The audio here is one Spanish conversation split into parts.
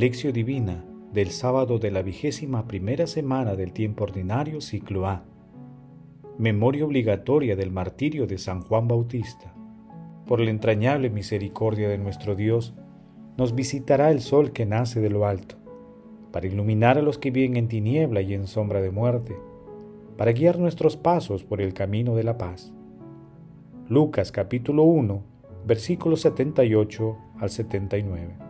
Lección Divina del sábado de la vigésima primera semana del tiempo ordinario ciclo A. Memoria obligatoria del martirio de San Juan Bautista. Por la entrañable misericordia de nuestro Dios, nos visitará el sol que nace de lo alto, para iluminar a los que viven en tiniebla y en sombra de muerte, para guiar nuestros pasos por el camino de la paz. Lucas capítulo 1, versículos 78 al 79.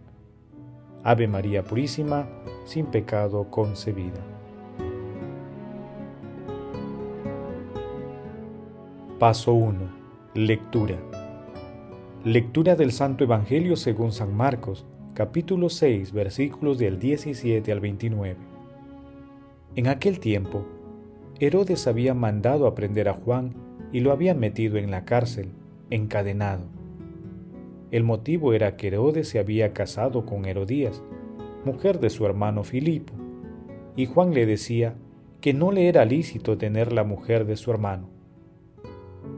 Ave María Purísima, sin pecado concebida. Paso 1. Lectura. Lectura del Santo Evangelio según San Marcos, capítulo 6, versículos del 17 al 29. En aquel tiempo, Herodes había mandado a prender a Juan y lo había metido en la cárcel, encadenado. El motivo era que Herodes se había casado con Herodías, mujer de su hermano Filipo, y Juan le decía que no le era lícito tener la mujer de su hermano.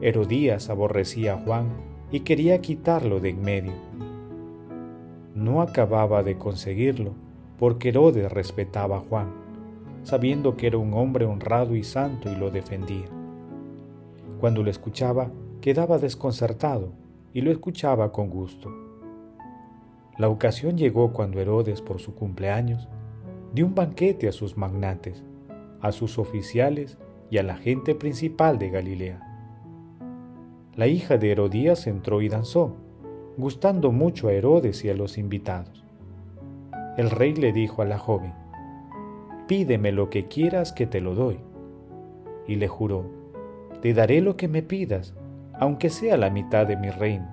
Herodías aborrecía a Juan y quería quitarlo de en medio. No acababa de conseguirlo, porque Herodes respetaba a Juan, sabiendo que era un hombre honrado y santo y lo defendía. Cuando lo escuchaba, quedaba desconcertado y lo escuchaba con gusto. La ocasión llegó cuando Herodes, por su cumpleaños, dio un banquete a sus magnates, a sus oficiales y a la gente principal de Galilea. La hija de Herodías entró y danzó, gustando mucho a Herodes y a los invitados. El rey le dijo a la joven, Pídeme lo que quieras que te lo doy. Y le juró, te daré lo que me pidas, aunque sea la mitad de mi reino.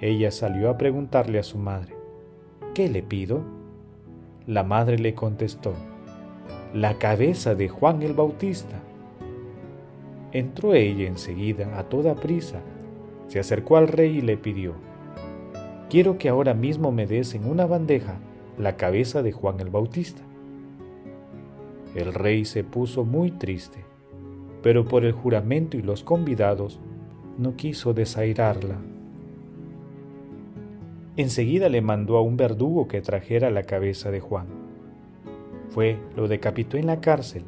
Ella salió a preguntarle a su madre, ¿qué le pido? La madre le contestó, la cabeza de Juan el Bautista. Entró ella enseguida a toda prisa, se acercó al rey y le pidió, quiero que ahora mismo me des en una bandeja la cabeza de Juan el Bautista. El rey se puso muy triste pero por el juramento y los convidados no quiso desairarla. Enseguida le mandó a un verdugo que trajera la cabeza de Juan. Fue, lo decapitó en la cárcel,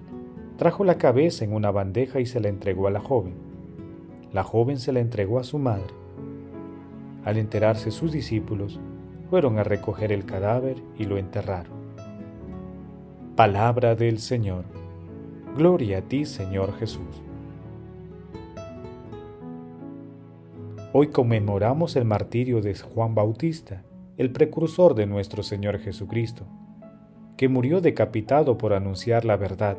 trajo la cabeza en una bandeja y se la entregó a la joven. La joven se la entregó a su madre. Al enterarse sus discípulos, fueron a recoger el cadáver y lo enterraron. Palabra del Señor. Gloria a ti, Señor Jesús. Hoy conmemoramos el martirio de Juan Bautista, el precursor de nuestro Señor Jesucristo, que murió decapitado por anunciar la verdad.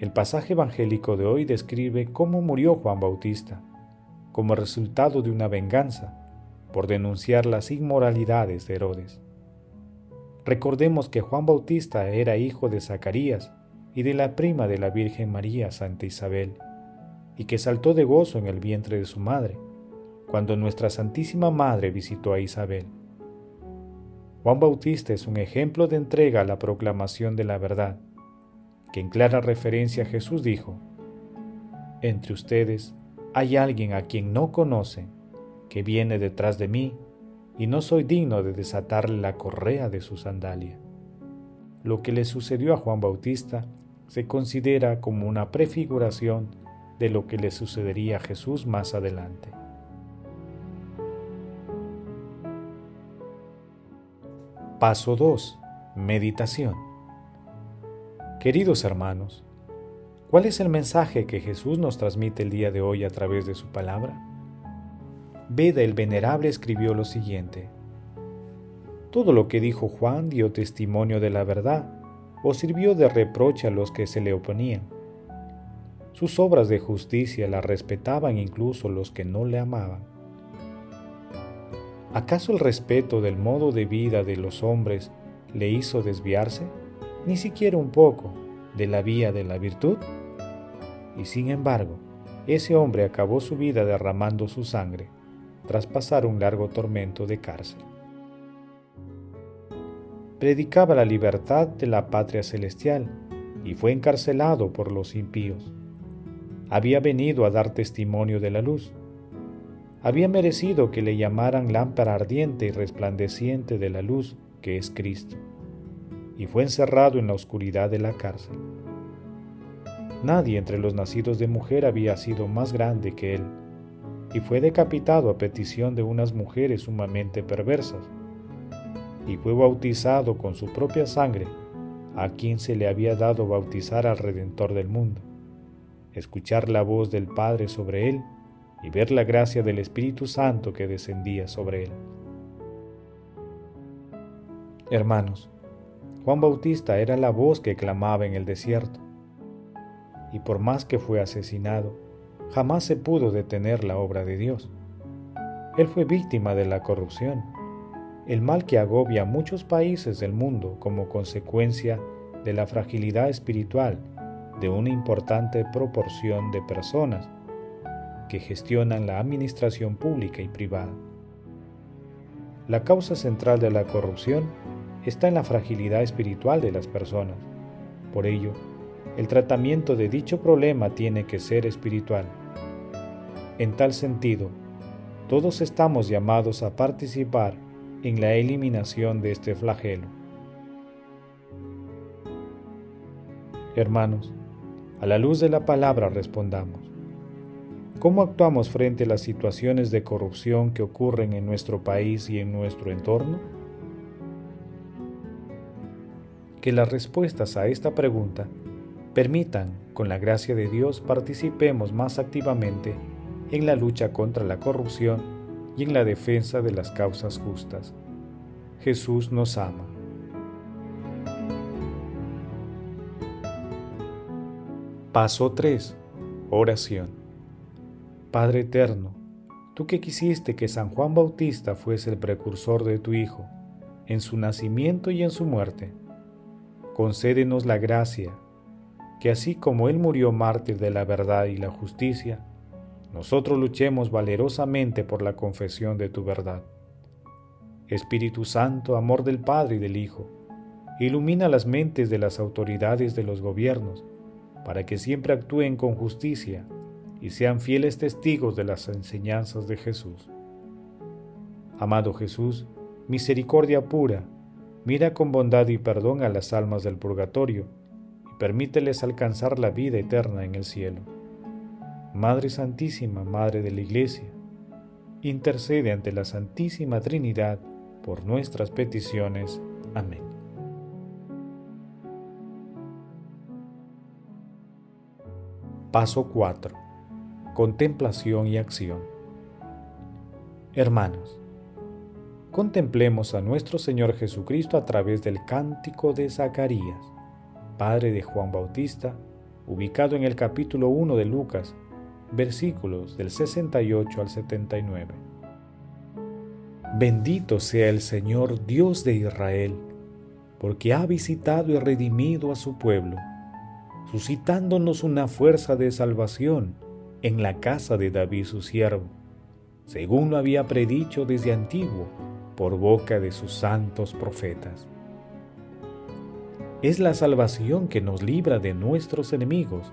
El pasaje evangélico de hoy describe cómo murió Juan Bautista, como resultado de una venganza por denunciar las inmoralidades de Herodes. Recordemos que Juan Bautista era hijo de Zacarías, y de la prima de la Virgen María, Santa Isabel, y que saltó de gozo en el vientre de su madre, cuando nuestra Santísima Madre visitó a Isabel. Juan Bautista es un ejemplo de entrega a la proclamación de la verdad, que en clara referencia a Jesús dijo, Entre ustedes hay alguien a quien no conocen, que viene detrás de mí, y no soy digno de desatarle la correa de su sandalia. Lo que le sucedió a Juan Bautista se considera como una prefiguración de lo que le sucedería a Jesús más adelante. Paso 2. Meditación. Queridos hermanos, ¿cuál es el mensaje que Jesús nos transmite el día de hoy a través de su palabra? Beda el Venerable escribió lo siguiente. Todo lo que dijo Juan dio testimonio de la verdad o sirvió de reproche a los que se le oponían. Sus obras de justicia la respetaban incluso los que no le amaban. ¿Acaso el respeto del modo de vida de los hombres le hizo desviarse, ni siquiera un poco, de la vía de la virtud? Y sin embargo, ese hombre acabó su vida derramando su sangre, tras pasar un largo tormento de cárcel. Predicaba la libertad de la patria celestial y fue encarcelado por los impíos. Había venido a dar testimonio de la luz. Había merecido que le llamaran lámpara ardiente y resplandeciente de la luz que es Cristo, y fue encerrado en la oscuridad de la cárcel. Nadie entre los nacidos de mujer había sido más grande que él, y fue decapitado a petición de unas mujeres sumamente perversas, y fue bautizado con su propia sangre a quien se le había dado bautizar al Redentor del mundo, escuchar la voz del Padre sobre él y ver la gracia del Espíritu Santo que descendía sobre él. Hermanos, Juan Bautista era la voz que clamaba en el desierto, y por más que fue asesinado, jamás se pudo detener la obra de Dios. Él fue víctima de la corrupción el mal que agobia a muchos países del mundo como consecuencia de la fragilidad espiritual de una importante proporción de personas que gestionan la administración pública y privada. La causa central de la corrupción está en la fragilidad espiritual de las personas. Por ello, el tratamiento de dicho problema tiene que ser espiritual. En tal sentido, todos estamos llamados a participar en la eliminación de este flagelo. Hermanos, a la luz de la palabra respondamos. ¿Cómo actuamos frente a las situaciones de corrupción que ocurren en nuestro país y en nuestro entorno? Que las respuestas a esta pregunta permitan, con la gracia de Dios, participemos más activamente en la lucha contra la corrupción y en la defensa de las causas justas. Jesús nos ama. Paso 3. Oración. Padre Eterno, tú que quisiste que San Juan Bautista fuese el precursor de tu Hijo, en su nacimiento y en su muerte, concédenos la gracia, que así como Él murió mártir de la verdad y la justicia, nosotros luchemos valerosamente por la confesión de tu verdad. Espíritu Santo, amor del Padre y del Hijo, ilumina las mentes de las autoridades de los gobiernos, para que siempre actúen con justicia y sean fieles testigos de las enseñanzas de Jesús. Amado Jesús, misericordia pura, mira con bondad y perdón a las almas del purgatorio y permíteles alcanzar la vida eterna en el cielo. Madre Santísima, Madre de la Iglesia, intercede ante la Santísima Trinidad por nuestras peticiones. Amén. Paso 4. Contemplación y acción. Hermanos, contemplemos a nuestro Señor Jesucristo a través del cántico de Zacarías, padre de Juan Bautista, ubicado en el capítulo 1 de Lucas, versículos del 68 al 79. Bendito sea el Señor Dios de Israel, porque ha visitado y redimido a su pueblo, suscitándonos una fuerza de salvación en la casa de David su siervo, según lo había predicho desde antiguo por boca de sus santos profetas. Es la salvación que nos libra de nuestros enemigos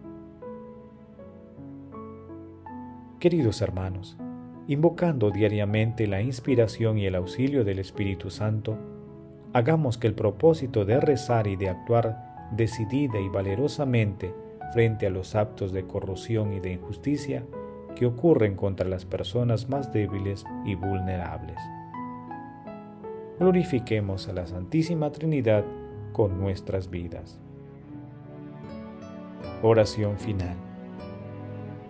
Queridos hermanos, invocando diariamente la inspiración y el auxilio del Espíritu Santo, hagamos que el propósito de rezar y de actuar decidida y valerosamente frente a los actos de corrupción y de injusticia que ocurren contra las personas más débiles y vulnerables. Glorifiquemos a la Santísima Trinidad con nuestras vidas. Oración final.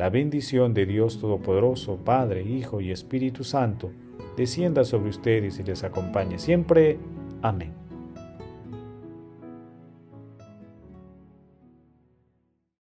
la bendición de Dios Todopoderoso, Padre, Hijo y Espíritu Santo, descienda sobre ustedes y les acompañe siempre. Amén.